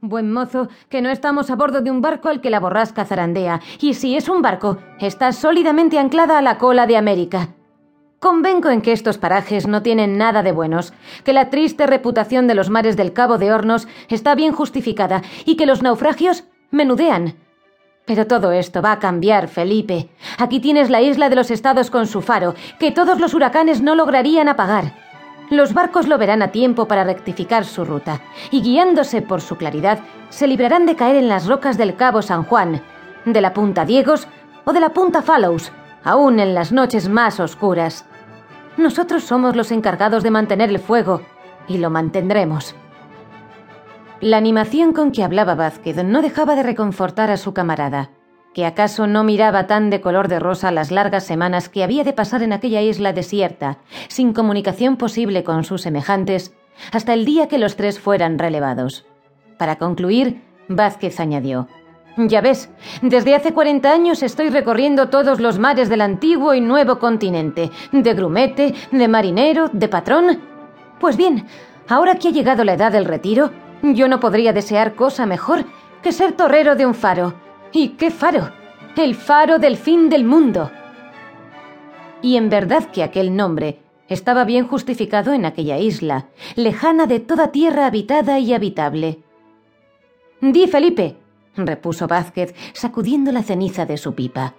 buen mozo, que no estamos a bordo de un barco al que la borrasca zarandea, y si es un barco, está sólidamente anclada a la cola de América. Convengo en que estos parajes no tienen nada de buenos, que la triste reputación de los mares del Cabo de Hornos está bien justificada y que los naufragios menudean. Pero todo esto va a cambiar, Felipe. Aquí tienes la isla de los estados con su faro, que todos los huracanes no lograrían apagar. Los barcos lo verán a tiempo para rectificar su ruta, y guiándose por su claridad, se librarán de caer en las rocas del Cabo San Juan, de la Punta Diegos o de la Punta Fallows, aún en las noches más oscuras. Nosotros somos los encargados de mantener el fuego, y lo mantendremos. La animación con que hablaba Vázquez no dejaba de reconfortar a su camarada que acaso no miraba tan de color de rosa las largas semanas que había de pasar en aquella isla desierta, sin comunicación posible con sus semejantes, hasta el día que los tres fueran relevados. Para concluir, Vázquez añadió, Ya ves, desde hace 40 años estoy recorriendo todos los mares del antiguo y nuevo continente, de grumete, de marinero, de patrón. Pues bien, ahora que ha llegado la edad del retiro, yo no podría desear cosa mejor que ser torrero de un faro, ¿Y qué faro? El faro del fin del mundo. Y en verdad que aquel nombre estaba bien justificado en aquella isla, lejana de toda tierra habitada y habitable. Di, Felipe, repuso Vázquez, sacudiendo la ceniza de su pipa.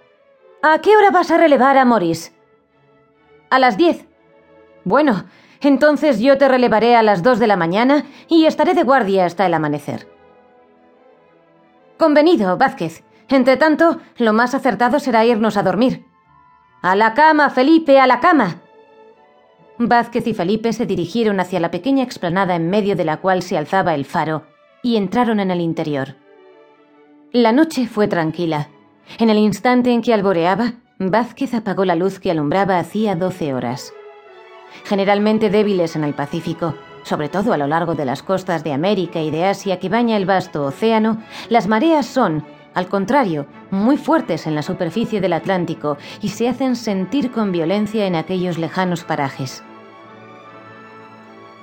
¿A qué hora vas a relevar a Morris? A las diez. Bueno, entonces yo te relevaré a las dos de la mañana y estaré de guardia hasta el amanecer. Convenido, Vázquez. Entre tanto, lo más acertado será irnos a dormir. A la cama, Felipe, a la cama. Vázquez y Felipe se dirigieron hacia la pequeña explanada en medio de la cual se alzaba el faro y entraron en el interior. La noche fue tranquila. En el instante en que alboreaba, Vázquez apagó la luz que alumbraba hacía doce horas. Generalmente débiles en el Pacífico, sobre todo a lo largo de las costas de América y de Asia que baña el vasto océano, las mareas son, al contrario, muy fuertes en la superficie del Atlántico y se hacen sentir con violencia en aquellos lejanos parajes.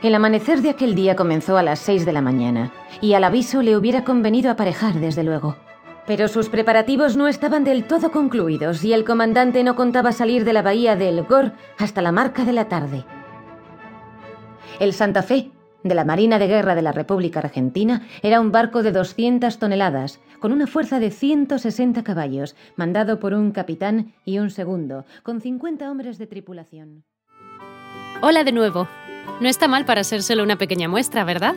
El amanecer de aquel día comenzó a las seis de la mañana, y al aviso le hubiera convenido aparejar, desde luego. Pero sus preparativos no estaban del todo concluidos y el comandante no contaba salir de la bahía de El Gor hasta la marca de la tarde. El Santa Fe, de la Marina de Guerra de la República Argentina, era un barco de 200 toneladas, con una fuerza de 160 caballos, mandado por un capitán y un segundo, con 50 hombres de tripulación. Hola de nuevo. No está mal para ser solo una pequeña muestra, ¿verdad?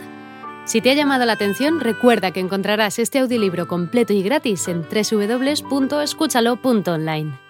Si te ha llamado la atención, recuerda que encontrarás este audiolibro completo y gratis en www.escúchalo.online.